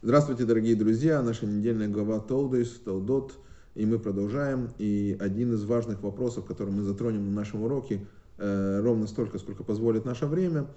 Здравствуйте, дорогие друзья! Наша недельная глава Толдейс, Толдот, и мы продолжаем. И один из важных вопросов, который мы затронем на нашем уроке, э, ровно столько, сколько позволит наше время,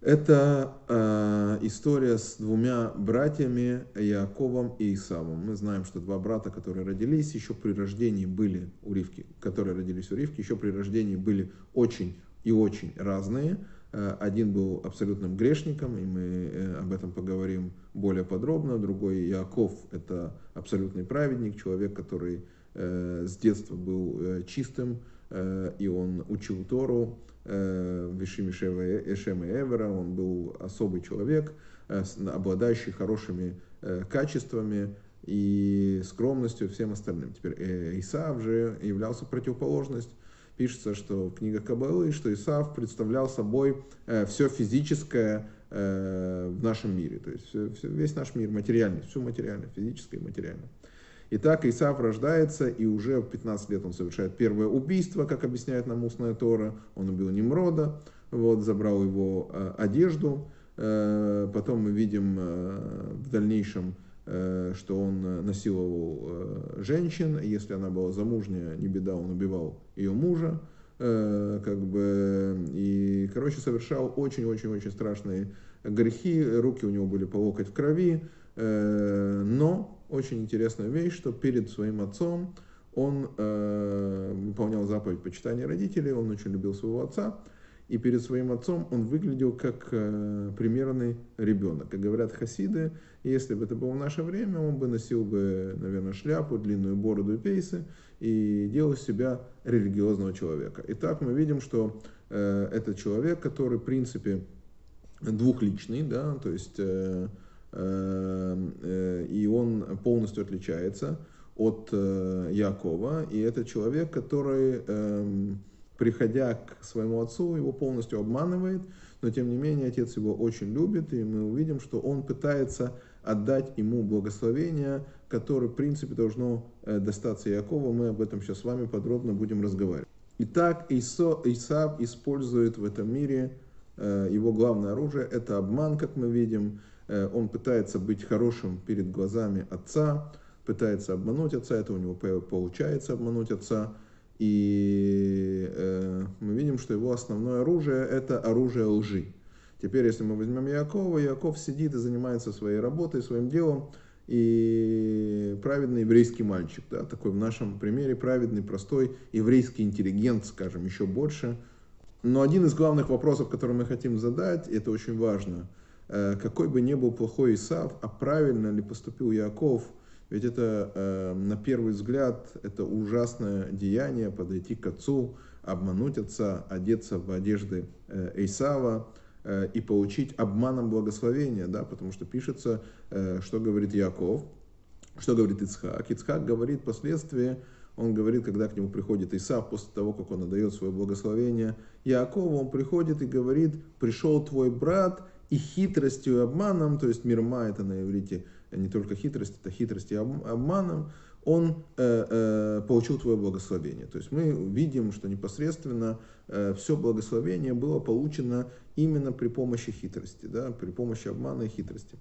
это э, история с двумя братьями Яковом и Исавом. Мы знаем, что два брата, которые родились еще при рождении, были у Ривки, которые родились у Ривки, еще при рождении были очень и очень разные. Э, один был абсолютным грешником, и мы э, об этом поговорим более подробно. Другой Яков – это абсолютный праведник, человек, который э, с детства был чистым, и он учил Тору в Вишиме Эшема Эвера. Он был особый человек, обладающий хорошими качествами и скромностью всем остальным. Теперь Исаав же являлся противоположностью пишется, что в книгах Кабалы, что Исав представлял собой э, все физическое э, в нашем мире. То есть все, все, весь наш мир материальный, все материальное, физическое и материальное. Итак, Исав рождается, и уже в 15 лет он совершает первое убийство, как объясняет нам устная Тора. Он убил Немрода, вот, забрал его э, одежду. Потом мы видим в дальнейшем что он э, насиловал э, женщин, если она была замужняя, не беда, он убивал ее мужа, как бы, и, короче, совершал очень-очень-очень страшные грехи, руки у него были по локоть в крови, но очень интересная вещь, что перед своим отцом он выполнял заповедь почитания родителей, он очень любил своего отца, и перед своим отцом он выглядел как э, примерный ребенок. Как говорят хасиды, если бы это было в наше время, он бы носил бы, наверное, шляпу, длинную бороду и пейсы и делал себя религиозного человека. Итак, мы видим, что э, это человек, который, в принципе, двухличный, да, то есть э, э, э, и он полностью отличается от э, Якова, и это человек, который э, приходя к своему отцу, его полностью обманывает, но тем не менее отец его очень любит, и мы увидим, что он пытается отдать ему благословение, которое, в принципе, должно э, достаться Якову. Мы об этом сейчас с вами подробно будем разговаривать. Итак, Исо, Исав использует в этом мире э, его главное оружие, это обман, как мы видим. Э, он пытается быть хорошим перед глазами отца, пытается обмануть отца, это у него получается обмануть отца. И э, мы видим, что его основное оружие – это оружие лжи. Теперь, если мы возьмем Якова, Яков сидит и занимается своей работой, своим делом, и праведный еврейский мальчик, да, такой в нашем примере праведный, простой еврейский интеллигент, скажем, еще больше. Но один из главных вопросов, который мы хотим задать, это очень важно, э, какой бы ни был плохой Исав, а правильно ли поступил Яков – ведь это, э, на первый взгляд, это ужасное деяние, подойти к отцу, обмануть отца, одеться в одежды э, Эйсава э, и получить обманом благословения, да, потому что пишется, э, что говорит Яков, что говорит Ицхак. Ицхак говорит впоследствии, он говорит, когда к нему приходит Исав, после того, как он отдает свое благословение Якову, он приходит и говорит, пришел твой брат, и хитростью и обманом, то есть мирма это на иврите не только хитрость, это хитрость и обманом, он э, э, получил твое благословение. То есть мы видим, что непосредственно э, все благословение было получено именно при помощи хитрости, да, при помощи обмана и хитрости.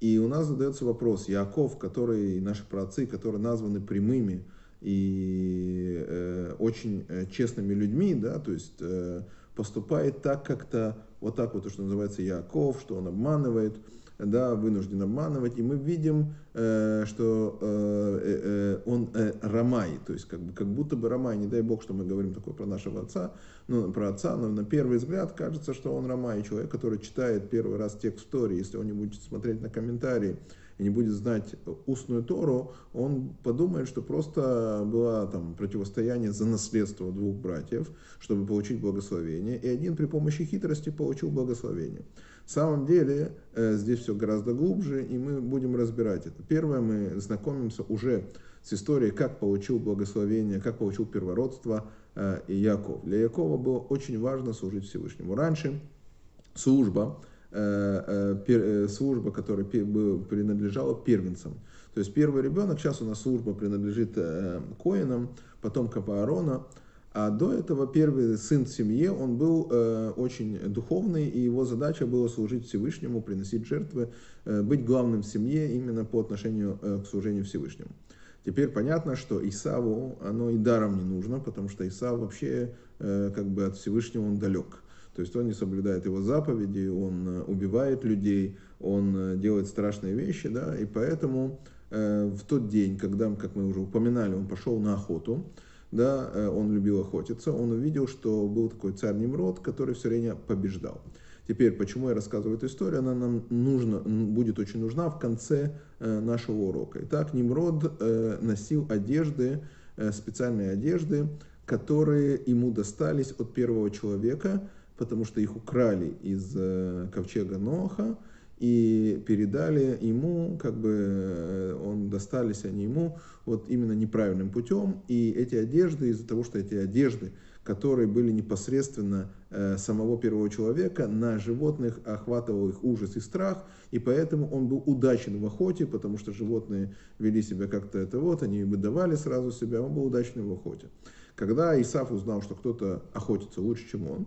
И у нас задается вопрос, Яков, который, наши праотцы, которые названы прямыми и э, очень э, честными людьми, да, то есть э, поступает так как-то, вот так вот, то, что называется Яков, что он обманывает, да, вынужден обманывать, и мы видим, э, что э, э, он рамай, то есть как, бы, как будто бы рамай, не дай бог, что мы говорим такое про нашего отца, ну, про отца, но на первый взгляд кажется, что он рамай, человек, который читает первый раз текст истории, если он не будет смотреть на комментарии, и не будет знать устную Тору, он подумает, что просто было там противостояние за наследство двух братьев, чтобы получить благословение, и один при помощи хитрости получил благословение. В самом деле э, здесь все гораздо глубже, и мы будем разбирать это. Первое, мы знакомимся уже с историей, как получил благословение, как получил первородство э, Яков. Для Якова было очень важно служить Всевышнему. Раньше служба, э, служба, которая принадлежала первенцам. То есть первый ребенок, сейчас у нас служба принадлежит коинам, потомкам Аарона, А до этого первый сын в семье, он был э, очень духовный, и его задача была служить Всевышнему, приносить жертвы, э, быть главным в семье именно по отношению э, к служению Всевышнему. Теперь понятно, что Исаву оно и даром не нужно, потому что Исав вообще э, как бы от Всевышнего он далек. То есть он не соблюдает его заповеди, он э, убивает людей, он э, делает страшные вещи, да, и поэтому э, в тот день, когда, как мы уже упоминали, он пошел на охоту, да, э, он любил охотиться, он увидел, что был такой царь Немрод, который все время побеждал. Теперь, почему я рассказываю эту историю, она нам нужна, будет очень нужна в конце э, нашего урока. Итак, Немрод э, носил одежды, специальные одежды, которые ему достались от первого человека, потому что их украли из ковчега Ноха, и передали ему, как бы э, он достались они ему вот именно неправильным путем. И эти одежды, из-за того, что эти одежды, которые были непосредственно э, самого первого человека, на животных охватывал их ужас и страх, и поэтому он был удачен в охоте, потому что животные вели себя как-то это вот, они выдавали сразу себя, он был удачным в охоте. Когда Исаф узнал, что кто-то охотится лучше, чем он,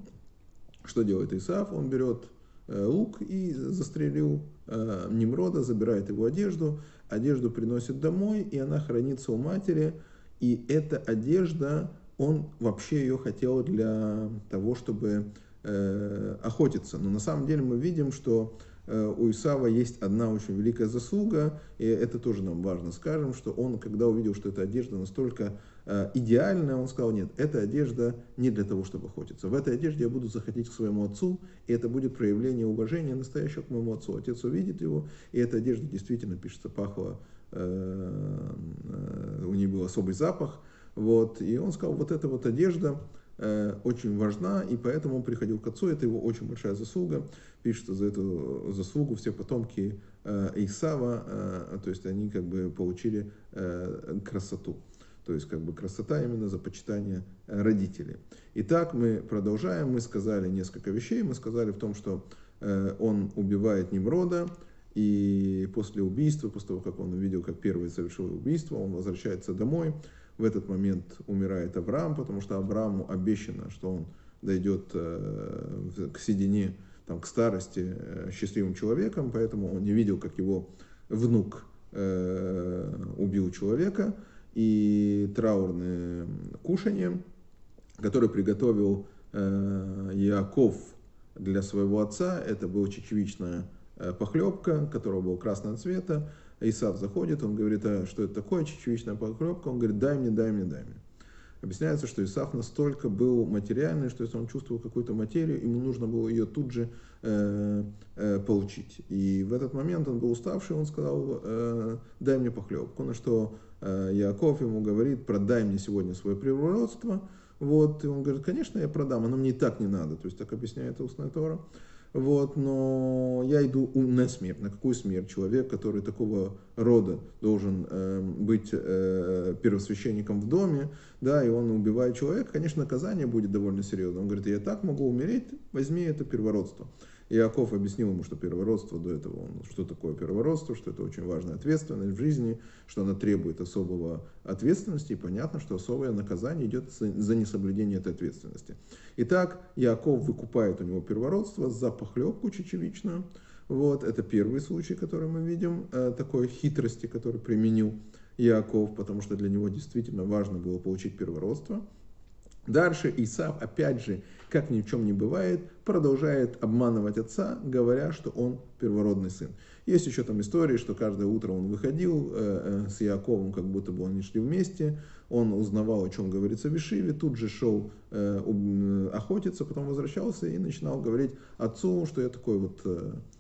что делает Исаф? Он берет лук и застрелил э, Немрода, забирает его одежду, одежду приносит домой, и она хранится у матери, и эта одежда, он вообще ее хотел для того, чтобы э, охотиться. Но на самом деле мы видим, что Э, у Исава есть одна очень великая заслуга, и это тоже нам важно скажем, что он, когда увидел, что эта одежда настолько э, идеальная, он сказал, нет, эта одежда не для того, чтобы охотиться. В этой одежде я буду заходить к своему отцу, и это будет проявление уважения настоящего к моему отцу. Отец увидит его, и эта одежда действительно, пишется, пахла, э, у нее был особый запах, вот, и он сказал, вот эта вот одежда, очень важна, и поэтому он приходил к отцу, это его очень большая заслуга пишется за эту заслугу все потомки э, Исава, э, то есть они как бы получили э, красоту. То есть как бы красота именно за почитание родителей. Итак, мы продолжаем. Мы сказали несколько вещей. Мы сказали в том, что он убивает Немрода, и после убийства, после того, как он увидел, как первый совершил убийство, он возвращается домой. В этот момент умирает Авраам, потому что Аврааму обещано, что он дойдет к седине там, к старости э, счастливым человеком, поэтому он не видел, как его внук э, убил человека, и траурное кушание, которое приготовил э, Яков для своего отца, это была чечевичная э, похлебка, которая была красного цвета. Исав заходит, он говорит, а что это такое, чечевичная похлебка? Он говорит, дай мне, дай мне, дай мне. Объясняется, что Исаф настолько был материальный, что если он чувствовал какую-то материю, ему нужно было ее тут же э, э, получить. И в этот момент он был уставший, он сказал, э, дай мне похлебку. На что э, Яков ему говорит, продай мне сегодня свое приворотство. Вот, и он говорит, конечно, я продам, оно мне и так не надо. То есть так объясняет устная Тора. Вот, но я иду на смерть. На какую смерть? Человек, который такого рода должен э, быть э, первосвященником в доме, да, и он убивает человека, конечно, наказание будет довольно серьезное. Он говорит, я так могу умереть, возьми это первородство. Иаков объяснил ему, что первородство до этого, он, что такое первородство, что это очень важная ответственность в жизни, что она требует особого ответственности, и понятно, что особое наказание идет за несоблюдение этой ответственности. Итак, Иаков выкупает у него первородство за похлебку чечевичную, вот, это первый случай, который мы видим, э, такой хитрости, который применил Иаков, потому что для него действительно важно было получить первородство. Дальше Исав, опять же, как ни в чем не бывает, продолжает обманывать отца, говоря, что он первородный сын. Есть еще там истории, что каждое утро он выходил э, э, с Яковом, как будто бы они шли вместе, он узнавал, о чем говорится в Ишиве, тут же шел э, охотиться, потом возвращался и начинал говорить отцу, что я такой вот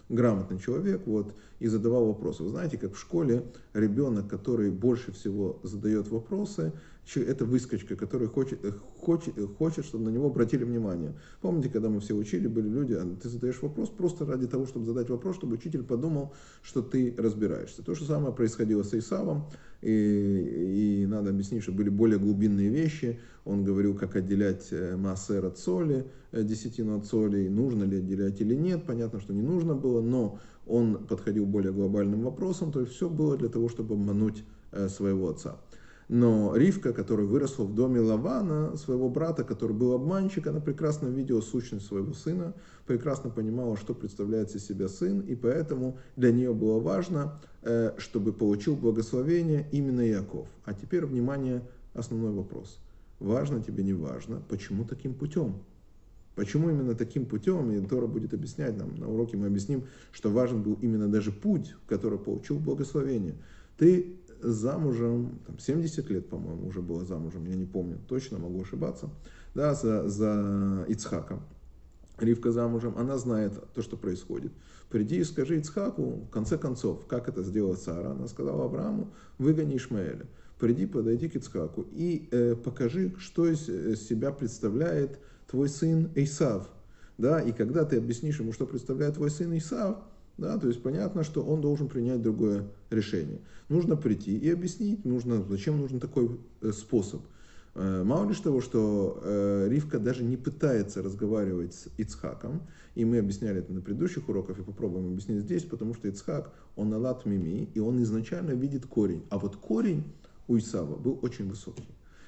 грамотный человек, вот, и задавал вопросы. Вы знаете, как в школе ребенок, который больше всего задает вопросы, это выскочка, который хочет, хочет, хочет, чтобы на него обратили внимание. Помните, когда мы все учили, были люди, а ты задаешь вопрос просто ради того, чтобы задать вопрос, чтобы учитель подумал, что ты разбираешься. То же самое происходило с Исавом, и, и надо объяснить, что были более глубинные вещи. Он говорил, как отделять э, массер от соли, э, десятину от соли, нужно ли отделять или нет. Понятно, что не нужно было, но он подходил более глобальным вопросом, то есть все было для того, чтобы обмануть э, своего отца. Но Ривка, которая выросла в доме Лавана, своего брата, который был обманщик, она прекрасно видела сущность своего сына, прекрасно понимала, что представляет из себя сын, и поэтому для нее было важно, э, чтобы получил благословение именно Яков. А теперь, внимание, основной вопрос. Важно тебе, не важно, почему таким путем? Почему именно таким путем, и Тора будет объяснять нам, на уроке мы объясним, что важен был именно даже путь, который получил благословение. Ты замужем, там, 70 лет, по-моему, уже была замужем, я не помню, точно могу ошибаться, да, за, за Ицхаком. Ривка замужем, она знает то, что происходит. Приди и скажи Ицхаку, в конце концов, как это сделала Сара. Она сказала Аврааму, выгони Ишмаэля. Приди, подойди к Ицхаку и э, покажи, что из э, себя представляет твой сын Исав. Да, и когда ты объяснишь ему, что представляет твой сын Исав, да, то есть понятно, что он должен принять другое решение. Нужно прийти и объяснить, нужно, зачем нужен такой э, способ. Э, мало лишь того, что э, Ривка даже не пытается разговаривать с Ицхаком, и мы объясняли это на предыдущих уроках, и попробуем объяснить здесь, потому что Ицхак, он алат мими, и он изначально видит корень. А вот корень у Исава был очень высокий.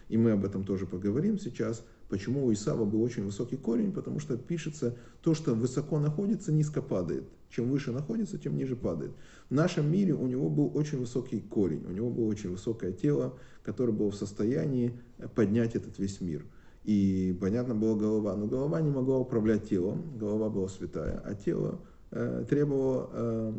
И мы об этом тоже поговорим сейчас. Почему у Исава был очень высокий корень? Потому что пишется, то, что высоко находится, низко падает. Чем выше находится, тем ниже падает. В нашем мире у него был очень высокий корень, у него было очень высокое тело, которое было в состоянии поднять этот весь мир. И понятно была голова, но голова не могла управлять телом, голова была святая, а тело э, требовало э,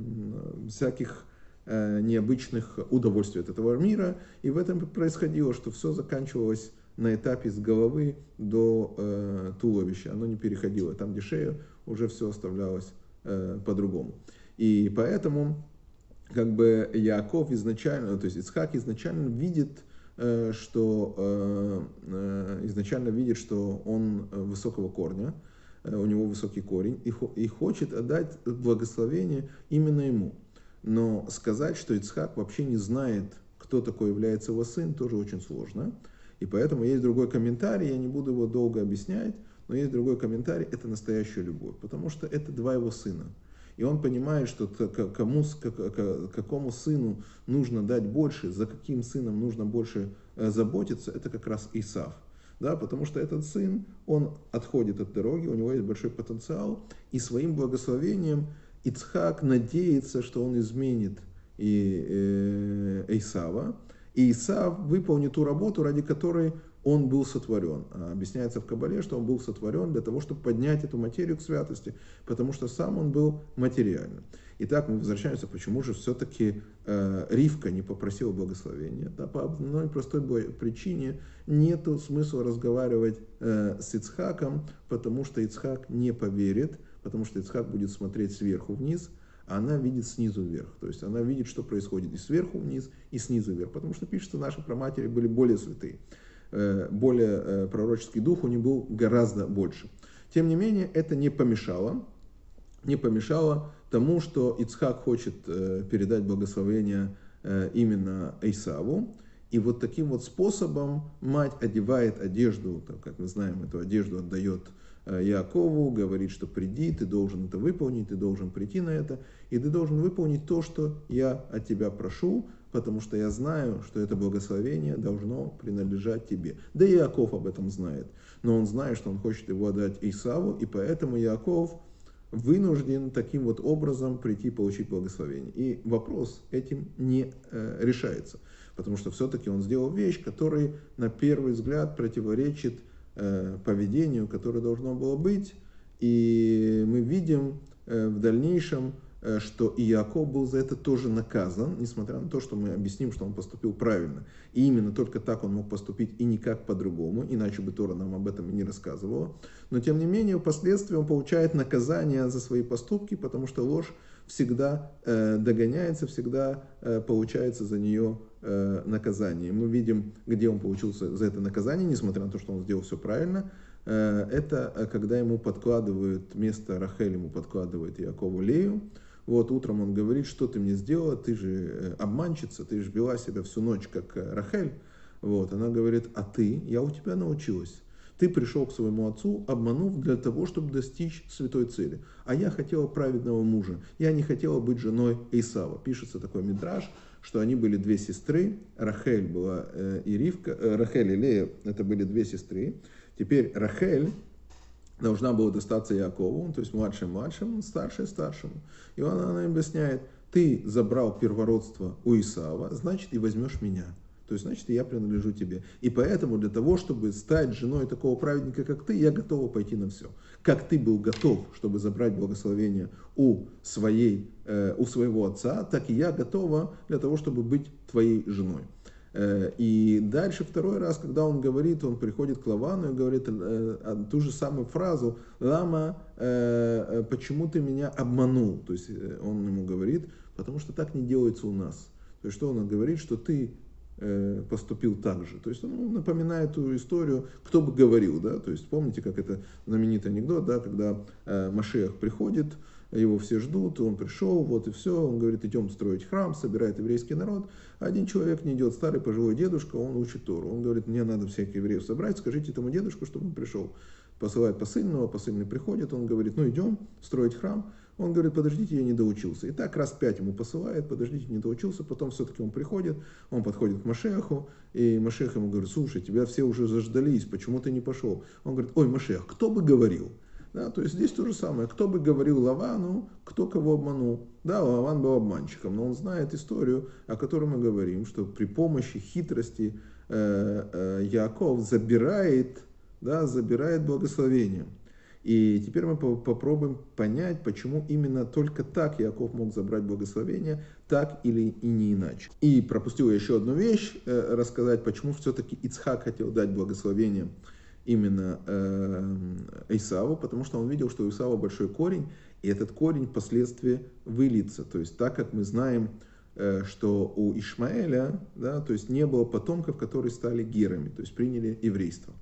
всяких э, необычных удовольствий от этого мира. И в этом происходило, что все заканчивалось на этапе с головы до э, туловища. Оно не переходило. Там, где шея, уже все оставлялось э, по-другому. И поэтому как бы Яков изначально, то есть Ицхак изначально видит, э, что э, э, изначально видит, что он высокого корня, э, у него высокий корень, и, и хочет отдать благословение именно ему. Но сказать, что Ицхак вообще не знает, кто такой является его сын, тоже очень сложно. И поэтому есть другой комментарий, я не буду его долго объяснять, но есть другой комментарий, это настоящая любовь, потому что это два его сына. И он понимает, что кому, какому сыну нужно дать больше, за каким сыном нужно больше э, заботиться, это как раз Исав. Да, потому что этот сын, он отходит от дороги, у него есть большой потенциал, и своим благословением Ицхак надеется, что он изменит и э, Исава, и Исав выполнит ту работу, ради которой он был сотворен. А объясняется в Кабале, что он был сотворен для того, чтобы поднять эту материю к святости, потому что сам он был материальным. Итак, мы возвращаемся, почему же все-таки э, Ривка не попросила благословения. Да, по одной простой причине нет смысла разговаривать э, с Ицхаком, потому что Ицхак не поверит, потому что Ицхак будет смотреть сверху вниз, она видит снизу вверх. То есть она видит, что происходит и сверху вниз, и снизу вверх. Потому что пишется, наши праматери были более святые. Э, более э, пророческий дух у них был гораздо больше. Тем не менее, это не помешало, не помешало тому, что Ицхак хочет э, передать благословение именно Исаву. И вот таким вот способом мать одевает одежду, как мы знаем, эту одежду отдает Якову, говорит, что приди, ты должен это выполнить, ты должен прийти на это, и ты должен выполнить то, что я от тебя прошу, потому что я знаю, что это благословение должно принадлежать тебе. Да и Иаков об этом знает. Но он знает, что он хочет его отдать Исаву, и поэтому Иаков вынужден таким вот образом прийти получить благословение. И вопрос этим не э, решается, потому что все-таки он сделал вещь, которая на первый взгляд противоречит э, поведению, которое должно было быть. И мы видим э, в дальнейшем, Э, что и Иаков был за это тоже наказан, несмотря на то, что мы объясним, что он поступил правильно. И именно только так он мог поступить и никак по-другому, иначе бы Тора нам об этом и не рассказывала. Но тем не менее, впоследствии он получает наказание за свои поступки, потому что ложь всегда э, догоняется, всегда э, получается за нее э, наказание. Мы видим, где он получился за это наказание, несмотря на то, что он сделал все правильно. Э, это э, когда ему подкладывают, вместо Рахель ему подкладывает Якову Лею, вот утром он говорит, что ты мне сделала, ты же э, обманщица, ты же вела себя всю ночь как э, Рахель. Вот, она говорит, а ты, я у тебя научилась. Ты пришел к своему отцу, обманув для того, чтобы достичь святой цели. А я хотела праведного мужа. Я не хотела быть женой Исава. Пишется такой мидраж, что они были две сестры. Рахель была э, и Ривка. Э, Рахель и Лея, это были две сестры. Теперь Рахель должна была достаться Якову, то есть младшим младшему, старший старшему. И он, она объясняет, ты забрал первородство у Исава, значит и возьмешь меня. То есть, значит, я принадлежу тебе. И поэтому для того, чтобы стать женой такого праведника, как ты, я готова пойти на все. Как ты был готов, чтобы забрать благословение у, своей, э, у своего отца, так и я готова для того, чтобы быть твоей женой. Э, и дальше второй раз, когда он говорит, он приходит к Лавану и говорит э, ту же самую фразу «Лама, э, почему ты меня обманул?» То есть он ему говорит, потому что так не делается у нас. То есть что он говорит, что ты поступил так же. То есть он ну, напоминает ту историю, кто бы говорил, да, то есть помните, как это знаменитый анекдот, да, когда э, Машех приходит, его все ждут, он пришел, вот и все, он говорит, идем строить храм, собирает еврейский народ. Один человек не идет, старый пожилой дедушка, он учит Тору. Он говорит, мне надо всех евреев собрать, скажите этому дедушку, чтобы он пришел. Посылает посыльного, посыльный приходит, он говорит, ну идем строить храм. Он говорит, подождите, я не доучился. И так раз пять ему посылает, подождите, не доучился. Потом все-таки он приходит, он подходит к Машеху, и Машех ему говорит, слушай, тебя все уже заждались, почему ты не пошел? Он говорит, ой, Машех, кто бы говорил? Да, то есть здесь то же самое. Кто бы говорил Лавану, кто кого обманул. Да, Лаван был обманщиком, но он знает историю, о которой мы говорим, что при помощи хитрости э, э, Яков забирает, да, забирает благословение. И теперь мы попробуем понять, почему именно только так Яков мог забрать благословение, так или и не иначе. И пропустил еще одну вещь, э, рассказать, почему все-таки Ицхак хотел дать благословение именно э, Исаву, потому что он видел, что у Исава большой корень, и этот корень впоследствии выльется. То есть так как мы знаем, э, что у Ишмаэля, да, то есть не было потомков, которые стали герами, то есть приняли еврейство.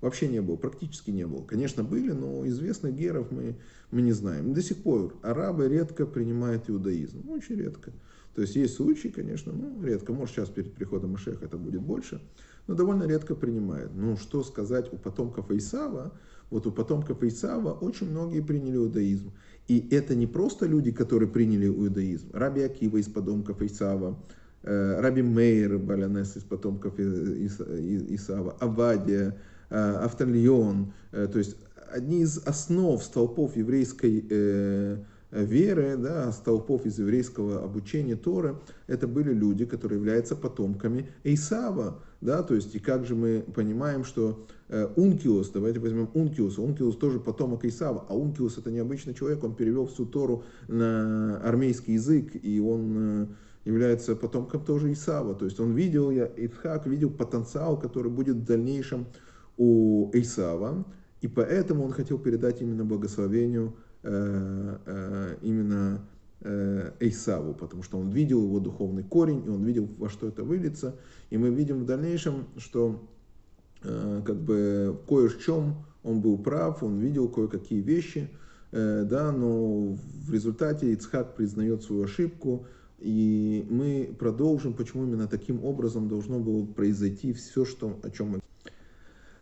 Вообще не было, практически не было. Конечно, были, но известных геров мы, мы не знаем. До сих пор арабы редко принимают иудаизм, очень редко. То есть есть случаи, конечно, ну, редко. Может, сейчас перед приходом Ишеха это будет больше но довольно редко принимают. Ну, что сказать у потомков Исава? Вот у потомков Исава очень многие приняли иудаизм. И это не просто люди, которые приняли иудаизм. Раби Акива из потомков Исава, э, Раби Мейер Балянес из потомков Исава, Авадия, э, Автальон. Э, то есть одни из основ столпов еврейской веры, да, столпов из еврейского обучения Торы, это были люди, которые являются потомками Исава. Да, то есть, и как же мы понимаем, что э, Ункиус, давайте возьмем Ункиуса, Ункиус тоже потомок Исава, а Ункиус это необычный человек, он перевел всю Тору на армейский язык, и он э, является потомком тоже Исава, то есть он видел, я, Ицхак видел потенциал, который будет в дальнейшем у Исава, и поэтому он хотел передать именно благословению Э, э, именно э, Эйсаву, потому что он видел его духовный корень, и он видел, во что это выльется. И мы видим в дальнейшем, что как бы кое в чем он был прав, он видел кое-какие вещи, да, но в результате Ицхак признает свою ошибку, и мы продолжим, почему именно таким образом должно было произойти все, что, о чем мы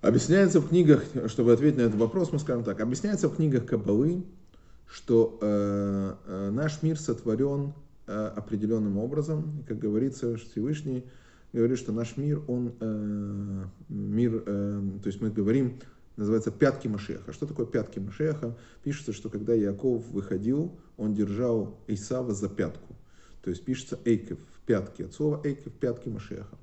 Объясняется в книгах, чтобы ответить на этот вопрос, мы скажем так, объясняется в книгах Кабалы, что э, э, наш мир сотворен э, определенным образом. Как говорится, Всевышний говорит, что наш мир, он э, мир, э, то есть мы говорим, называется пятки Машеха. Что такое пятки Машеха? Пишется, что когда Яков выходил, он держал Исава за пятку. То есть пишется Эйкев, пятки, от слова Эйкев, пятки Машеха.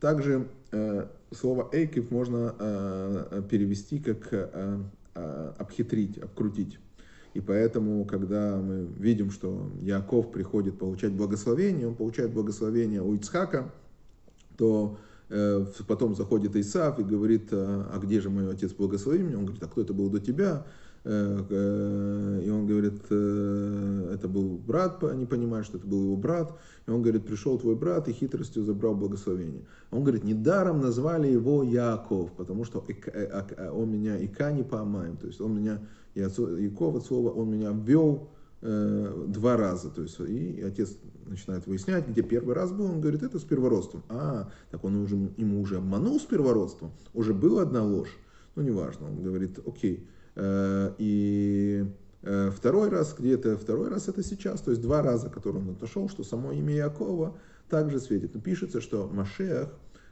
Также э, слово Эйкев можно э, перевести как э, э, обхитрить, обкрутить. И поэтому, когда мы видим, что Яков приходит получать благословение, он получает благословение у Ицхака, то потом заходит Исав и говорит, а, а где же мой отец благослови меня? Он говорит, а кто это был до тебя? Э, э, и он говорит, э, это был брат, они понимают, что это был его брат. И он говорит, пришел твой брат и хитростью забрал благословение. Он говорит, недаром назвали его Яков, потому что он меня Ика не помаем, то есть он меня Яков от слова, он меня ввел э, два раза. То есть, и отец начинает выяснять, где первый раз был, он говорит, это с первородством. А, так он уже, ему уже обманул с первородством, уже была одна ложь. ну неважно, он говорит, окей. Э, и э, второй раз, где-то второй раз это сейчас, то есть два раза, которые он отошел, что само имя Якова также светит. Но пишется, что Машех,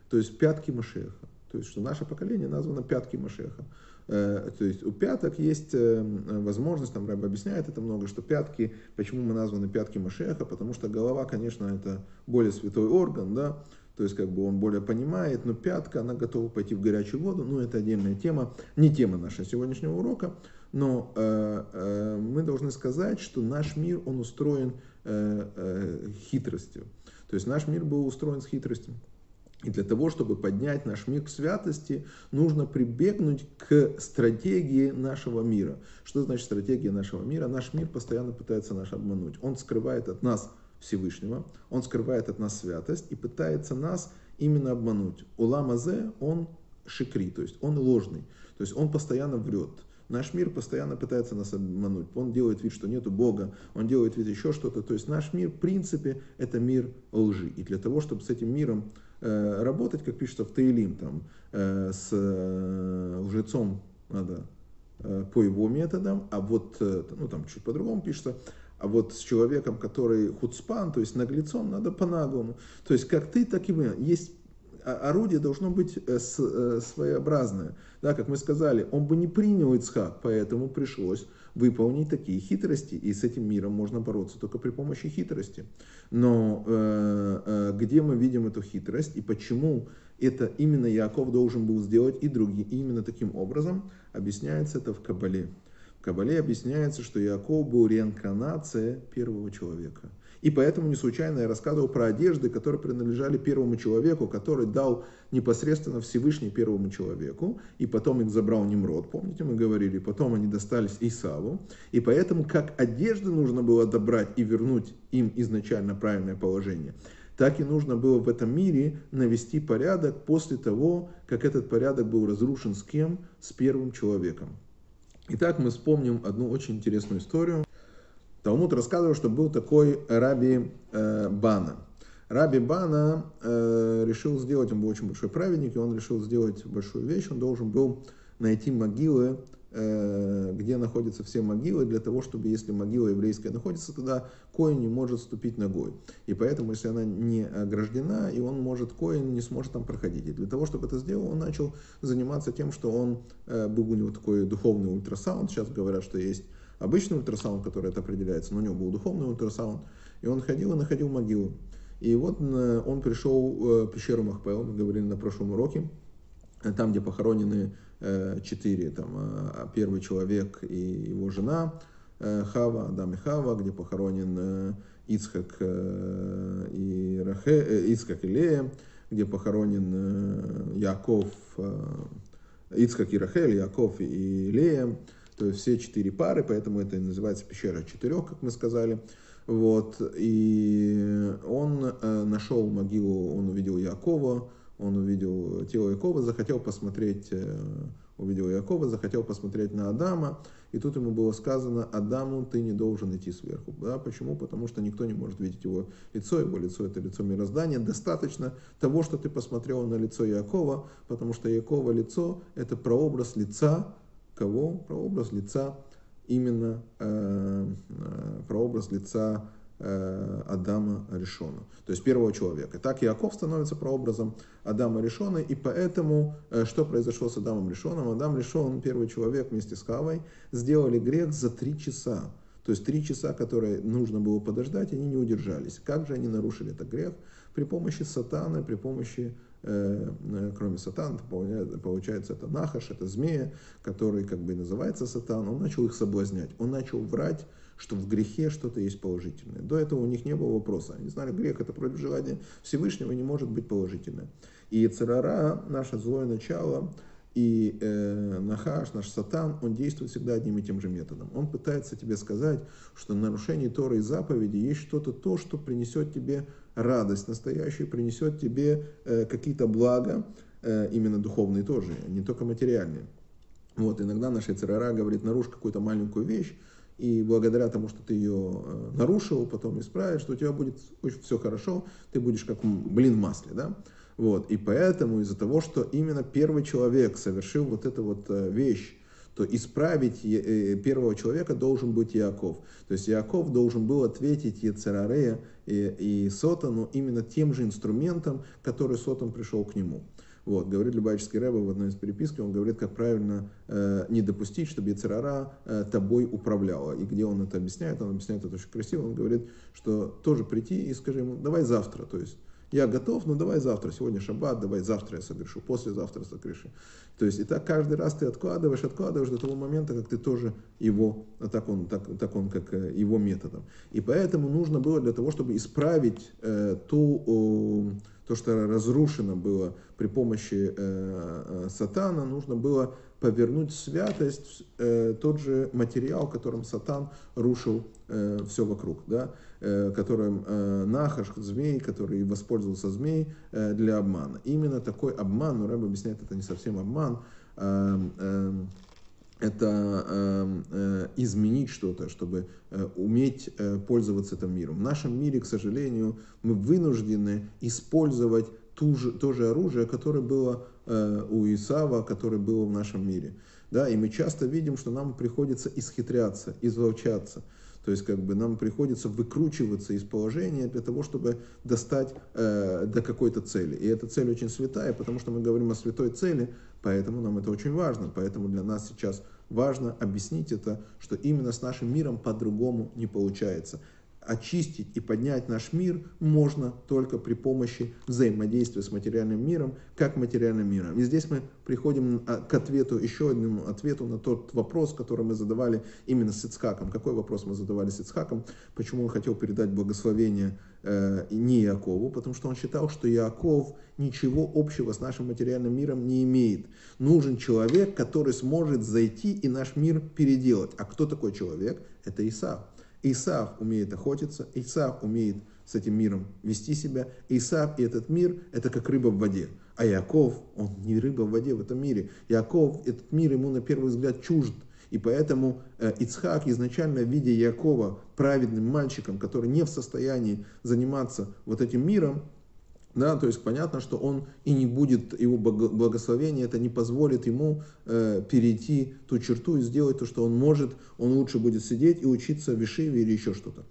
то есть пятки Машеха, то есть что наше поколение названо пятки Машеха. Э, то есть у пяток есть возможность, там Рэб объясняет это много, что пятки, почему мы названы пятки Машеха, потому что голова, конечно, это более святой орган, да, то есть как бы он более понимает, но пятка, она готова пойти в горячую воду, ну это отдельная тема, не тема нашего сегодняшнего урока, но э, э, мы должны сказать, что наш мир, он устроен э, э, хитростью, то есть наш мир был устроен с хитростью. И для того, чтобы поднять наш мир святости, нужно прибегнуть к стратегии нашего мира. Что значит стратегия нашего мира? Наш мир постоянно пытается нас обмануть. Он скрывает от нас Всевышнего, он скрывает от нас святость и пытается нас именно обмануть. Улам Азе, он шикри, то есть он ложный, то есть он постоянно врет. Наш мир постоянно пытается нас обмануть. Он делает вид, что нету Бога, он делает вид еще что-то. То есть наш мир, в принципе, это мир лжи. И для того, чтобы с этим миром работать, как пишется в Таилим, там, э, с э, лжецом надо э, по его методам, а вот, э, ну там чуть по-другому пишется, а вот с человеком, который хуцпан, то есть наглецом, надо по-наглому. То есть как ты, так и мы. Есть орудие должно быть э, э, своеобразное. Да, как мы сказали, он бы не принял Ицхак, поэтому пришлось выполнить такие хитрости, и с этим миром можно бороться только при помощи хитрости. Но э, э, где мы видим эту хитрость и почему это именно Яков должен был сделать и другие, и именно таким образом, объясняется это в Кабале. Кабале объясняется, что Яков был реинкарнация первого человека. И поэтому не случайно я рассказывал про одежды, которые принадлежали первому человеку, который дал непосредственно Всевышний первому человеку, и потом их забрал Немрод, помните, мы говорили, потом они достались Исаву, и поэтому как одежды нужно было добрать и вернуть им изначально правильное положение, так и нужно было в этом мире навести порядок после того, как этот порядок был разрушен с кем? С первым человеком. Итак, мы вспомним одну очень интересную историю. Талмуд рассказывал, что был такой Раби э, Бана. Раби Бана э, решил сделать, он был очень большой праведник, и он решил сделать большую вещь. Он должен был найти могилы, э, где находятся все могилы, для того, чтобы, если могила еврейская находится, тогда коин не может ступить ногой. И поэтому, если она не ограждена, и он может, коин не сможет там проходить. И для того, чтобы это сделал, он начал заниматься тем, что он, э, был у него такой духовный ультрасаунд. Сейчас говорят, что есть обычный ультрасаунд, который это определяется, но у него был духовный ультрасаунд, и он ходил и находил могилу. И вот э, он пришел э, в пещеру Махпел, мы говорили на прошлом уроке, э, там, где похоронены четыре, там, первый человек и его жена Хава, Адам и Хава, где похоронен Ицхак и, Рахе, Ицхак и Лея, где похоронен Яков, Ицхак и Рахель, Яков и Лея, то есть все четыре пары, поэтому это и называется пещера четырех, как мы сказали. Вот, и он э, нашел могилу, он увидел Якова, он увидел тело Якова, захотел посмотреть, э, увидел Якова, захотел посмотреть на Адама, и тут ему было сказано, Адаму ты не должен идти сверху. Да? Почему? Потому что никто не может видеть его лицо, его лицо это лицо мироздания. Достаточно того, что ты посмотрел на лицо Якова, потому что Якова лицо это прообраз лица кого? Прообраз лица именно э, э, прообраз лица э, Адама Решона, то есть первого человека. Так Иаков становится прообразом Адама Решона, и поэтому э, что произошло с Адамом Решоном? Адам Решон, первый человек вместе с Хавой, сделали грех за три часа. То есть три часа, которые нужно было подождать, они не удержались. Как же они нарушили этот грех? При помощи сатаны, при помощи кроме сатана, получается, это нахаш, это змея, который как бы и называется сатан, он начал их соблазнять, он начал врать, что в грехе что-то есть положительное. До этого у них не было вопроса. Они знали, грех это против желания Всевышнего не может быть положительное. И царара, наше злое начало, и э, Нахаш, наш сатан, он действует всегда одним и тем же методом. Он пытается тебе сказать, что нарушение Торы и заповеди есть что-то то, что принесет тебе радость настоящую, принесет тебе э, какие-то блага, э, именно духовные тоже, не только материальные. Вот, иногда наша ЦРРА говорит, нарушь какую-то маленькую вещь, и благодаря тому, что ты ее э, нарушил, потом исправишь, что у тебя будет очень все хорошо, ты будешь как блин в масле, да? Вот, и поэтому из-за того, что именно первый человек совершил вот эту вот э, вещь, то исправить э, первого человека должен быть Яков. То есть Яков должен был ответить Ецераре и, и Сотану именно тем же инструментом, который Сотан пришел к нему. Вот, говорит Любавический Рэбе в одной из переписки, он говорит, как правильно э, не допустить, чтобы Яцерара э, тобой управляла. И где он это объясняет, он объясняет это очень красиво, он говорит, что тоже прийти и скажи ему, давай завтра, то есть я готов, но давай завтра, сегодня шаббат, давай завтра я согрешу, послезавтра согреши. То есть и так каждый раз ты откладываешь, откладываешь до того момента, как ты тоже его, так он, так, так он как э, его методом. И поэтому нужно было для того, чтобы исправить э, ту, э, то, что разрушено было при помощи э, э, сатана, нужно было повернуть святость, э, тот же материал, которым сатан рушил э, все вокруг. Да? Э, которым э, Нахаш, змей, который воспользовался змей э, для обмана. Именно такой обман, но Рэб объясняет, это не совсем обман, а, это изменить что-то, чтобы уметь пользоваться этим миром. В нашем мире, к сожалению, мы вынуждены использовать ту же, то же оружие, которое было у Исава, которое было в нашем мире. Да, и мы часто видим, что нам приходится исхитряться, изловчаться. То есть как бы нам приходится выкручиваться из положения для того, чтобы достать э, до какой-то цели. И эта цель очень святая, потому что мы говорим о святой цели, поэтому нам это очень важно. Поэтому для нас сейчас важно объяснить это, что именно с нашим миром по-другому не получается очистить и поднять наш мир можно только при помощи взаимодействия с материальным миром, как материальным миром. И здесь мы приходим а, к ответу, еще одному ответу на тот вопрос, который мы задавали именно с Ицхаком. Какой вопрос мы задавали с Ицхаком? Почему он хотел передать благословение э, не Якову? Потому что он считал, что Яков ничего общего с нашим материальным миром не имеет. Нужен человек, который сможет зайти и наш мир переделать. А кто такой человек? Это Исав. Исав умеет охотиться, Исав умеет с этим миром вести себя. Исав и этот мир – это как рыба в воде. А Яков, он не рыба в воде в этом мире. Яков, этот мир ему на первый взгляд чужд. И поэтому э, Ицхак изначально, видя Якова праведным мальчиком, который не в состоянии заниматься вот этим миром, да, то есть понятно, что он и не будет, его благословение, это не позволит ему э, перейти ту черту и сделать то, что он может. Он лучше будет сидеть и учиться в Вишиве или еще что-то.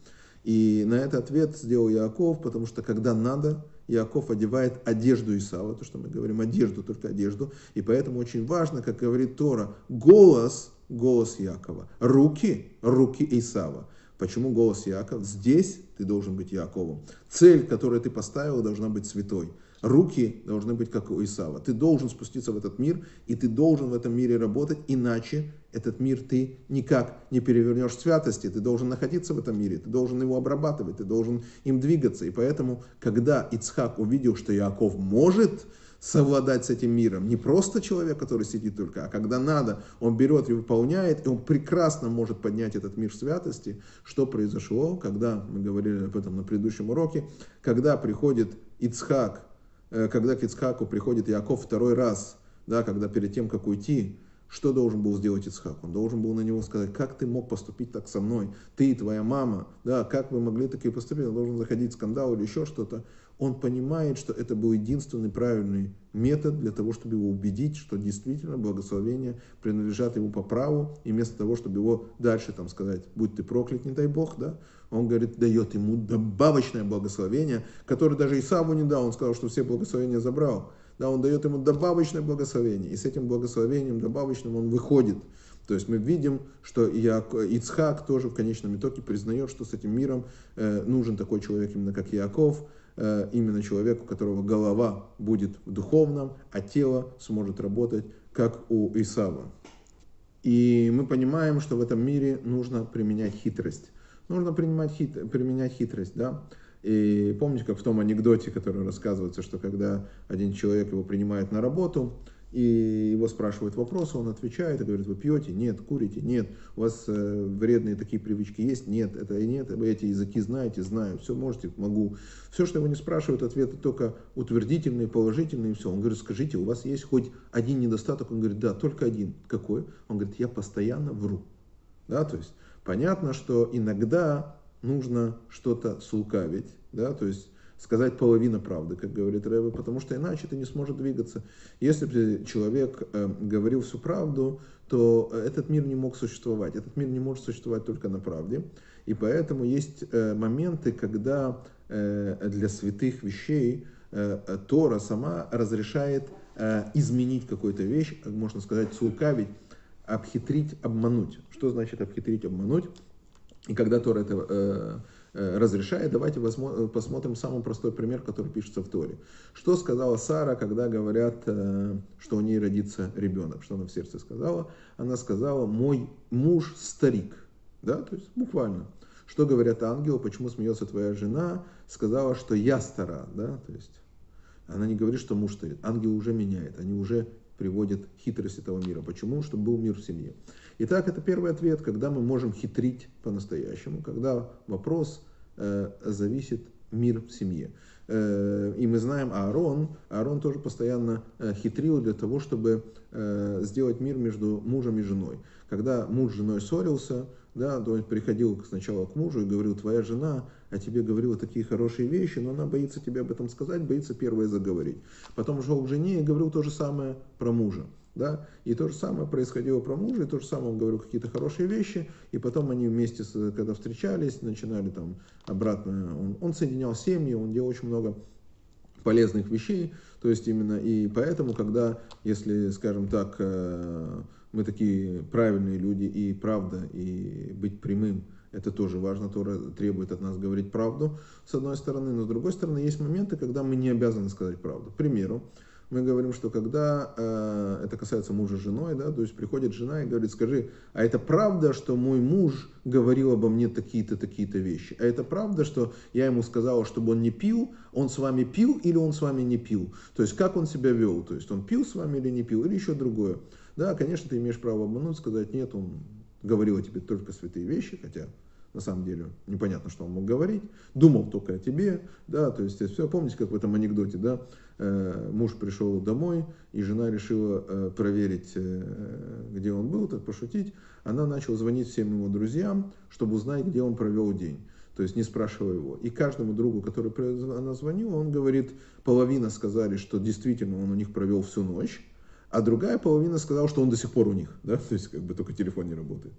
И на этот ответ сделал Яков, потому что когда надо, Яков одевает одежду Исава, то, что мы говорим, одежду, только одежду. И поэтому очень важно, как говорит Тора, голос, голос Якова, руки, руки Исава. Почему голос Яков? Здесь ты должен быть Яковом. Цель, которую ты поставил, должна быть святой. Руки должны быть как у Исава. Ты должен спуститься в этот мир, и ты должен в этом мире работать, иначе этот мир ты никак не перевернешь святости. Ты должен находиться в этом мире, ты должен его обрабатывать, ты должен им двигаться. И поэтому, когда Ицхак увидел, что Яков может совладать с этим миром. Не просто человек, который сидит только, а когда надо, он берет и выполняет, и он прекрасно может поднять этот мир святости. Что произошло, когда, мы говорили об этом на предыдущем уроке, когда приходит Ицхак, э, когда к Ицхаку приходит Яков второй раз, да, когда перед тем, как уйти, что должен был сделать Ицхак? Он должен был на него сказать, как ты мог поступить так со мной? Ты и твоя мама, да, как вы могли такие поступить? Он должен заходить в скандал или еще что-то он понимает, что это был единственный правильный метод для того, чтобы его убедить, что действительно благословения принадлежат ему по праву, и вместо того, чтобы его дальше там сказать, будь ты проклят, не дай Бог, да, он говорит, дает ему добавочное благословение, которое даже Исаву не дал, он сказал, что все благословения забрал, да, он дает ему добавочное благословение, и с этим благословением добавочным он выходит. То есть мы видим, что Ицхак тоже в конечном итоге признает, что с этим миром э, нужен такой человек именно как Яков, именно человеку, у которого голова будет в духовном, а тело сможет работать, как у Исава. И мы понимаем, что в этом мире нужно применять хитрость. Нужно принимать хит, применять хитрость, да. И помните, как в том анекдоте, который рассказывается, что когда один человек его принимает на работу, и его спрашивают вопросы, он отвечает и говорит, вы пьете? Нет. Курите? Нет. У вас э, вредные такие привычки есть? Нет. Это и нет. Вы эти языки знаете? Знаю. Все можете? Могу. Все, что его не спрашивают, ответы только утвердительные, положительные, и все. Он говорит, скажите, у вас есть хоть один недостаток? Он говорит, да, только один. Какой? Он говорит, я постоянно вру. Да, то есть Понятно, что иногда нужно что-то сулкавить, да, то есть сказать половину правды, как говорит Рэбе, потому что иначе ты не сможешь двигаться. Если бы человек э, говорил всю правду, то этот мир не мог существовать. Этот мир не может существовать только на правде. И поэтому есть э, моменты, когда э, для святых вещей Тора сама разрешает изменить какую-то вещь, можно сказать, сулкавить, обхитрить, обмануть. Что значит обхитрить, обмануть? И когда Тора это разрешает, давайте посмотрим самый простой пример, который пишется в Торе. Что сказала Сара, когда говорят, э, что у ней родится ребенок? Что она в сердце сказала? Она сказала, мой муж старик. Да, то есть буквально. Что говорят ангелы, почему смеется твоя жена? Сказала, что я стара, да, то есть она не говорит, что муж старит. Ангел уже меняет, они уже приводят хитрость этого мира. Почему? Чтобы был мир в семье. Итак, это первый ответ, когда мы можем хитрить по-настоящему, когда вопрос э, зависит мир в семье. Э, и мы знаем Аарон, Аарон тоже постоянно э, хитрил для того, чтобы э, сделать мир между мужем и женой. Когда муж с женой ссорился, да, то он приходил сначала к мужу и говорил, твоя жена о тебе говорила такие хорошие вещи, но она боится тебе об этом сказать, боится первое заговорить. Потом шел к жене и говорил то же самое про мужа. Да? И то же самое происходило про мужа, и то же самое он говорил какие-то хорошие вещи, и потом они вместе, когда встречались, начинали там обратно, он, он соединял семьи, он делал очень много полезных вещей, то есть именно и поэтому, когда, если, скажем так, э, мы такие правильные люди, и правда, и быть прямым, это тоже важно, Тора требует от нас говорить правду, с одной стороны, но с другой стороны, есть моменты, когда мы не обязаны сказать правду. К примеру, мы говорим, что когда э, это касается мужа с женой, да, то есть приходит жена и говорит, скажи, а это правда, что мой муж говорил обо мне такие-то, такие-то вещи? А это правда, что я ему сказала, чтобы он не пил, он с вами пил или он с вами не пил? То есть как он себя вел? То есть он пил с вами или не пил? Или еще другое? Да, конечно, ты имеешь право обмануть, сказать, нет, он говорил о тебе только святые вещи, хотя на самом деле непонятно, что он мог говорить, думал только о тебе, да, то есть все, помните, как в этом анекдоте, да, э, муж пришел домой, и жена решила э, проверить, э, где он был, так пошутить, она начала звонить всем его друзьям, чтобы узнать, где он провел день. То есть не спрашивая его. И каждому другу, который она звонила, он говорит, половина сказали, что действительно он у них провел всю ночь, а другая половина сказала, что он до сих пор у них, да, то есть как бы только телефон не работает.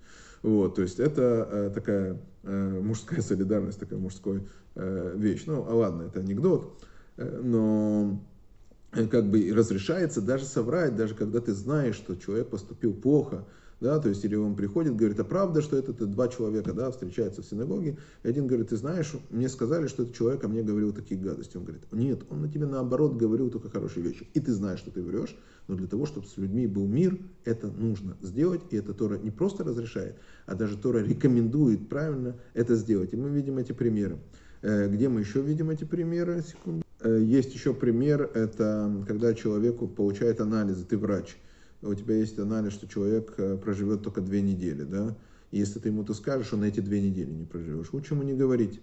Вот, то есть это э, такая э, мужская солидарность, такая мужская э, вещь. Ну, а ладно, это анекдот, но как бы разрешается даже соврать, даже когда ты знаешь, что человек поступил плохо, да, то есть или он приходит, говорит, а правда, что это, это два человека, да, встречаются в синагоге, и один говорит, ты знаешь, мне сказали, что этот человек о мне говорил такие гадости. Он говорит, нет, он на тебе наоборот говорил только хорошие вещи, и ты знаешь, что ты врешь, но для того, чтобы с людьми был мир, это нужно сделать, и это Тора не просто разрешает, а даже Тора рекомендует правильно это сделать. И мы видим эти примеры. Э, где мы еще видим эти примеры? Секунду. Э, есть еще пример, это когда человеку получает анализы, ты врач, у тебя есть анализ, что человек э, проживет только две недели, да, и если ты ему то скажешь, он эти две недели не проживешь. Лучше ему не говорить.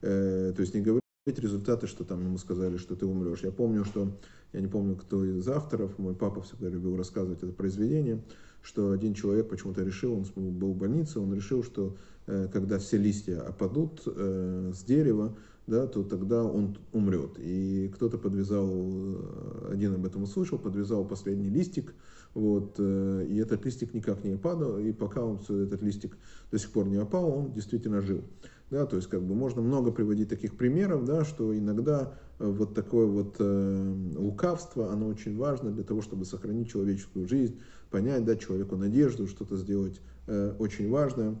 То есть не говорить результаты, что там ему сказали, что ты умрешь. Я помню, что, я не помню, кто из авторов, мой папа всегда любил рассказывать это произведение, что один человек почему-то решил, он был в больнице, он решил, что когда все листья опадут с дерева, да, то тогда он умрет. И кто-то подвязал, э, один об этом услышал, подвязал последний листик, вот, э, и этот листик никак не опадал, и пока он, этот листик до сих пор не опал, он действительно жил. Да, то есть как бы можно много приводить таких примеров, да, что иногда э, вот такое вот э, лукавство, оно очень важно для того, чтобы сохранить человеческую жизнь, понять, дать человеку надежду, что-то сделать э, очень важное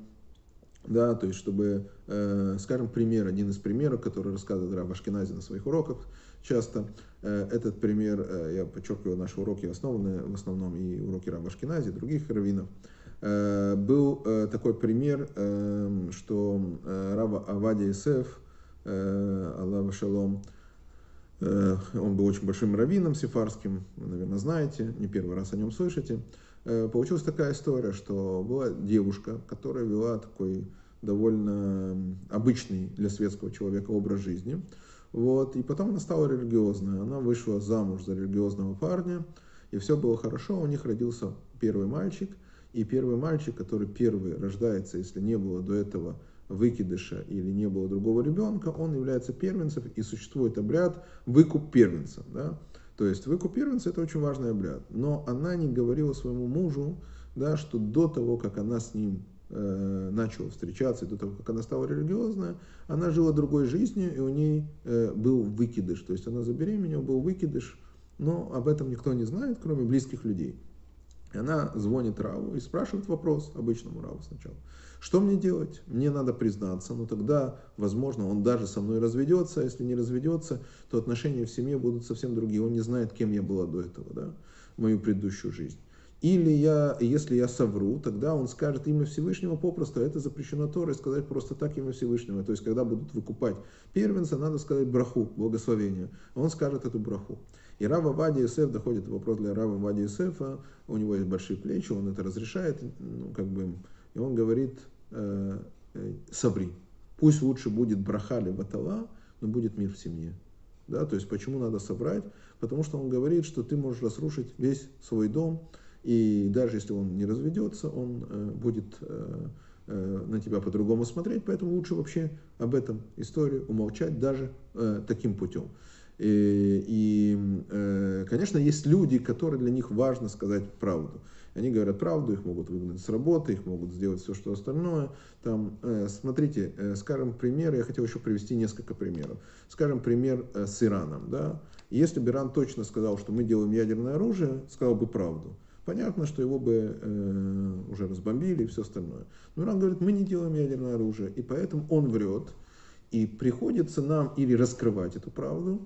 да, то есть чтобы, э, скажем, пример, один из примеров, который рассказывает Рав Ашкенази на своих уроках часто, э, этот пример, э, я подчеркиваю, наши уроки основаны в основном и уроки Рава Ашкенази, других раввинов, э, был такой пример, э, что Рава Авади Исеф, Аллах Шалом, он был очень большим раввином сефарским, вы, наверное, знаете, не первый раз о нем слышите, получилась такая история, что была девушка, которая вела такой довольно обычный для светского человека образ жизни. Вот, и потом она стала религиозной. Она вышла замуж за религиозного парня, и все было хорошо. У них родился первый мальчик. И первый мальчик, который первый рождается, если не было до этого выкидыша или не было другого ребенка, он является первенцем и существует обряд выкуп первенца. Да? То есть выкуп первенца это очень важный обряд. Но она не говорила своему мужу, да, что до того, как она с ним начала встречаться, и до того, как она стала религиозная, она жила другой жизнью, и у ней э, был выкидыш. То есть она забеременела, был выкидыш, но об этом никто не знает, кроме близких людей. И она звонит Раву и спрашивает вопрос, обычному Раву сначала. Что мне делать? Мне надо признаться, но тогда, возможно, он даже со мной разведется, а если не разведется, то отношения в семье будут совсем другие. Он не знает, кем я была до этого, да, мою предыдущую жизнь. Или я, если я совру, тогда он скажет имя Всевышнего попросту, а это запрещено Торой сказать просто так имя Всевышнего. То есть, когда будут выкупать первенца, надо сказать браху, благословение. Он скажет эту браху. И Рава Вади Юсеф доходит вопрос для Рава Вади Юсефа, у него есть большие плечи, он это разрешает, ну, как бы, и он говорит, э, э, соври. Пусть лучше будет браха или батала, но будет мир в семье. Да, то есть почему надо соврать? Потому что он говорит, что ты можешь разрушить весь свой дом, и даже если он не разведется, он э, будет э, э, на тебя по-другому смотреть, поэтому лучше вообще об этом истории умолчать даже таким путем. И, и конечно, есть люди, которые для них важно сказать правду. Они говорят правду, их могут выгнать с работы, их могут сделать все, что остальное. Там, смотрите, скажем, пример, я хотел еще привести несколько примеров. Скажем, пример с Ираном. Да? Если бы Иран точно сказал, что мы делаем ядерное оружие, сказал бы правду. Понятно, что его бы э, уже разбомбили и все остальное. Но Иран говорит, мы не делаем ядерное оружие, и поэтому он врет. И приходится нам или раскрывать эту правду,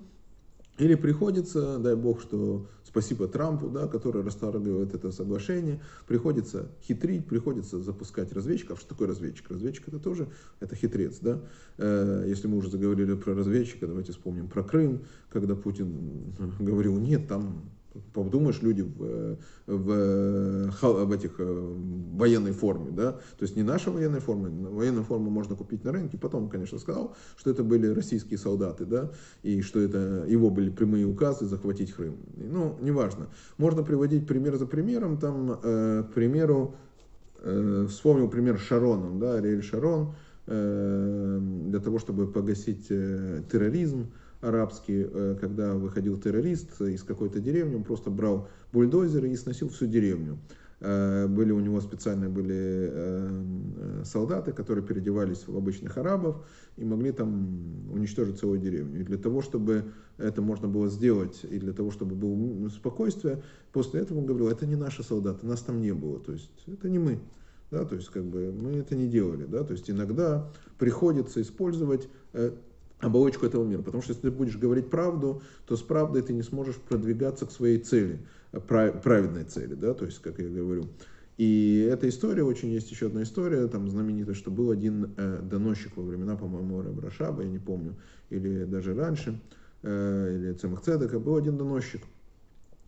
или приходится, дай бог, что спасибо Трампу, да, который расторгивает это соглашение, приходится хитрить, приходится запускать разведчиков. Что такое разведчик? Разведчик это тоже это хитрец. Да? Э, если мы уже заговорили про разведчика, давайте вспомним про Крым, когда Путин говорил, нет, там Подумаешь, люди в, в, в этих э, военной форме, да, то есть не наша военная форма, военную форму можно купить на рынке. Потом, конечно, сказал, что это были российские солдаты, да, и что это его были прямые указы захватить Крым. Ну, неважно. Можно приводить пример за примером. Там, э, к примеру, э, вспомнил пример Шароном, да, Ариэль Шарон, э, для того, чтобы погасить э, терроризм арабский, э, когда выходил террорист из какой-то деревни, он просто брал бульдозеры и сносил всю деревню. Э, были у него специальные были э, солдаты, которые переодевались в обычных арабов и могли там уничтожить целую деревню. И для того, чтобы это можно было сделать, и для того, чтобы было спокойствие, после этого он говорил, это не наши солдаты, нас там не было, то есть это не мы. Да, то есть как бы мы это не делали, да, то есть иногда приходится использовать оболочку этого мира. Потому что если ты будешь говорить правду, то с правдой ты не сможешь продвигаться к своей цели, э, праведной цели, да, то есть, как я говорю. И эта история, очень есть еще одна история, там знаменитая, что был один э, доносчик во времена, по-моему, Рабрашаба, я не помню, или даже раньше, э, или Цемах был один доносчик.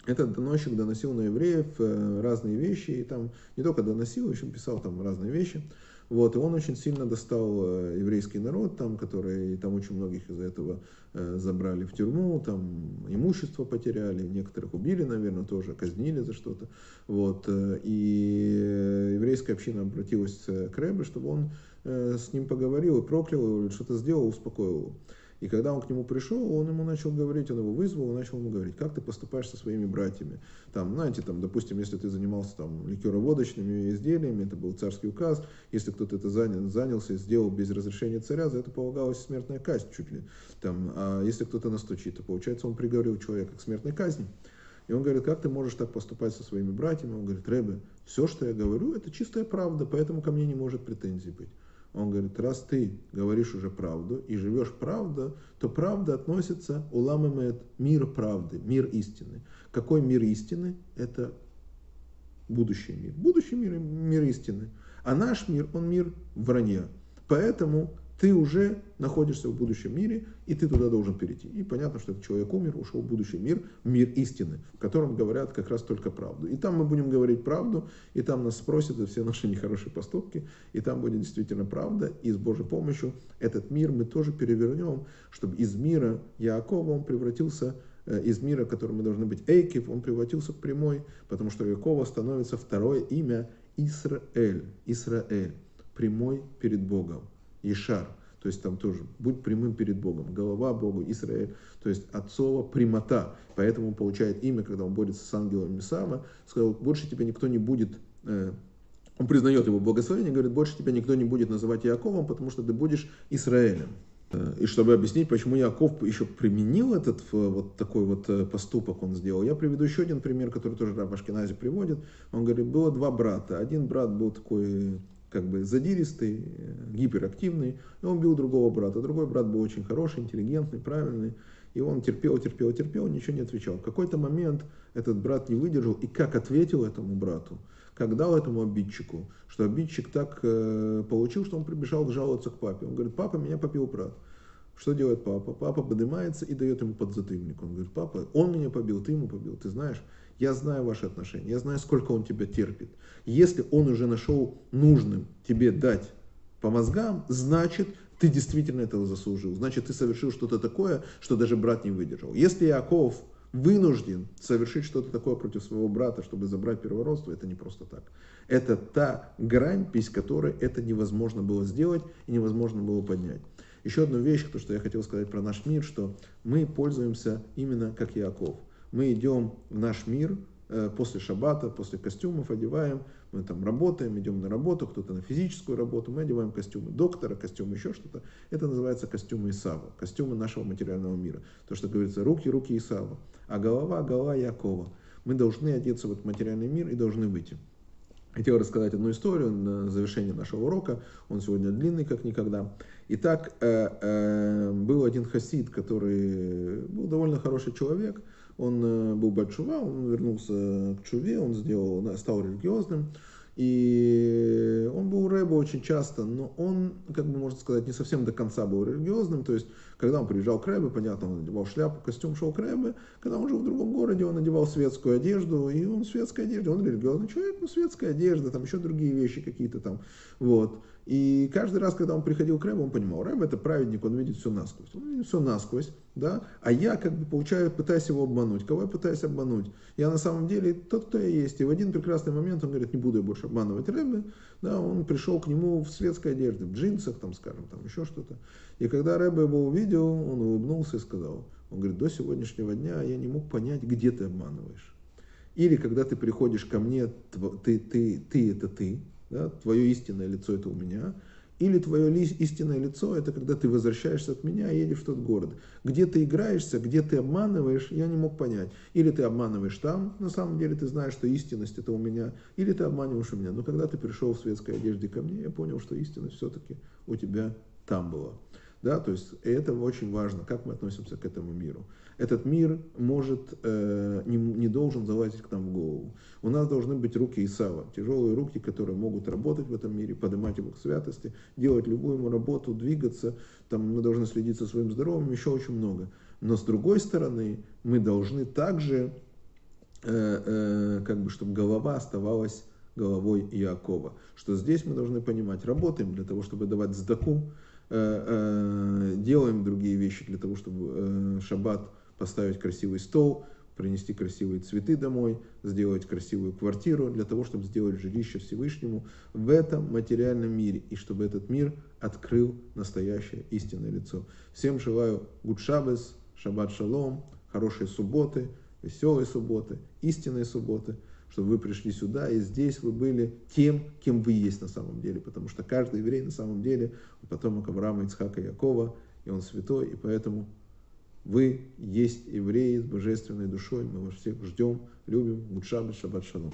Этот доносчик доносил на евреев э, разные вещи, и там не только доносил, еще писал там разные вещи. Вот, и он очень сильно достал э, еврейский народ, там, который, там очень многих из-за этого э, забрали в тюрьму, там имущество потеряли, некоторых убили, наверное, тоже, казнили за что-то. Вот, э, и еврейская община обратилась к Рэбе, чтобы он с ним поговорил и проклял его, что-то сделал, успокоил его. И когда он к нему пришел, он ему начал говорить, он его вызвал, он начал ему говорить, как ты поступаешь со своими братьями. Там, знаете, там, допустим, если ты занимался там ликероводочными изделиями, это был царский указ, если кто-то это занял, занялся и сделал без разрешения царя, за это полагалась смертная казнь чуть ли. Там, а если кто-то настучит, то получается он приговорил человека к смертной казни. И он говорит, как ты можешь так поступать со своими братьями? Он говорит, Рэбе, все, что я говорю, это чистая правда, поэтому ко мне не может претензий быть. Он говорит, раз ты говоришь уже правду и живешь правду, то правда относится уламамет мир правды, мир истины. Какой мир истины? Это будущий мир. Будущий мир – мир истины. А наш мир, он мир вранья. Поэтому ты уже находишься в будущем мире, и ты туда должен перейти. И понятно, что этот человек умер, ушел в будущий мир, мир истины, в котором говорят как раз только правду. И там мы будем говорить правду, и там нас спросят за все наши нехорошие поступки, и там будет действительно правда, и с Божьей помощью этот мир мы тоже перевернем, чтобы из мира Яакова он превратился э, из мира, которым мы должны быть Эйкив, он превратился в прямой, потому что Якова становится второе имя Исраэль, Исраэль, прямой перед Богом, Ишар, то есть там тоже, будь прямым перед Богом, голова Богу, Израиль, то есть отцова прямота, поэтому он получает имя, когда он борется с ангелом Месама, сказал, больше тебя никто не будет э, он признает его благословение, говорит, больше тебя никто не будет называть Яковом, потому что ты будешь Израилем. Э, и чтобы объяснить, почему Яков еще применил этот э, вот такой вот э, поступок он сделал, я приведу еще один пример, который тоже Раб Ашкенази приводит. Он говорит, было два брата. Один брат был такой как бы задиристый, гиперактивный, и он бил другого брата. Другой брат был очень хороший, интеллигентный, правильный. И он терпел, терпел, терпел, ничего не отвечал. В какой-то момент этот брат не выдержал и как ответил этому брату, как дал этому обидчику, что обидчик так э, получил, что он прибежал жаловаться к папе. Он говорит, папа, меня побил брат. Что делает папа? Папа поднимается и дает ему подзатыльник. Он говорит, папа, он меня побил, ты ему побил. Ты знаешь, я знаю ваши отношения, я знаю, сколько он тебя терпит. Если он уже нашел нужным тебе дать по мозгам, значит, ты действительно этого заслужил. Значит, ты совершил что-то такое, что даже брат не выдержал. Если Яков вынужден совершить что-то такое против своего брата, чтобы забрать первородство, это не просто так. Это та грань, без которой это невозможно было сделать и невозможно было поднять. Еще одну вещь, то, что я хотел сказать про наш мир, что мы пользуемся именно как Яков. Мы идем в наш мир э, после шаббата, после костюмов одеваем, мы там работаем, идем на работу, кто-то на физическую работу, мы одеваем костюмы доктора, костюмы еще что-то. Это называется костюмы Исава, костюмы нашего материального мира. То, что говорится, руки, руки Исава а голова, голова Якова. Мы должны одеться в этот материальный мир и должны выйти. Хотел рассказать одну историю на завершение нашего урока. Он сегодня длинный, как никогда. Итак, э, э, был один хасид, который был довольно хороший человек. Он э, был Бальчува, он вернулся к Чуве, он сделал, стал религиозным. И он был рэбо очень часто, но он, как бы можно сказать, не совсем до конца был религиозным. То есть, когда он приезжал к рэбе, понятно, он надевал шляпу, костюм, шел к рэбе. Когда он жил в другом городе, он надевал светскую одежду, и он в светской одежде, он религиозный человек, но светская одежда, там еще другие вещи какие-то там. Вот. И каждый раз, когда он приходил к Рэбу, он понимал, Рэб это праведник, он видит все насквозь. Он видит все насквозь, да, а я как бы получаю, пытаюсь его обмануть. Кого я пытаюсь обмануть? Я на самом деле тот, кто я есть. И в один прекрасный момент он говорит, не буду я больше обманывать Рэбе, да, он пришел к нему в светской одежде, в джинсах, там, скажем, там еще что-то. И когда Рэбе его увидел, он улыбнулся и сказал, он говорит, до сегодняшнего дня я не мог понять, где ты обманываешь. Или когда ты приходишь ко мне, ты, ты, ты это ты, да, твое истинное лицо это у меня, или твое истинное лицо это когда ты возвращаешься от меня и едешь в тот город. Где ты играешься, где ты обманываешь, я не мог понять. Или ты обманываешь там, на самом деле ты знаешь, что истинность это у меня, или ты обманываешь у меня. Но когда ты пришел в светской одежде ко мне, я понял, что истинность все-таки у тебя там была. Да, то есть это очень важно, как мы относимся к этому миру. Этот мир может, э, не, не должен залазить к нам в голову. У нас должны быть руки Исава, тяжелые руки, которые могут работать в этом мире, поднимать его к святости, делать любую ему работу, двигаться. Там мы должны следить за своим здоровьем, еще очень много. Но с другой стороны, мы должны также, э, э, как бы, чтобы голова оставалась головой Иакова. Что здесь мы должны понимать, работаем для того, чтобы давать сдаку, делаем другие вещи для того, чтобы э, шаббат поставить красивый стол, принести красивые цветы домой, сделать красивую квартиру, для того, чтобы сделать жилище Всевышнему в этом материальном мире, и чтобы этот мир открыл настоящее истинное лицо. Всем желаю гуд шаббес, шаббат шалом, хорошей субботы, веселой субботы, истинной субботы – чтобы вы пришли сюда, и здесь вы были тем, кем вы есть на самом деле. Потому что каждый еврей на самом деле потомок Авраама, Ицхака и Якова, и он святой, и поэтому вы есть евреи с божественной душой. Мы вас всех ждем, любим. Мудшабы, шаббат шалом.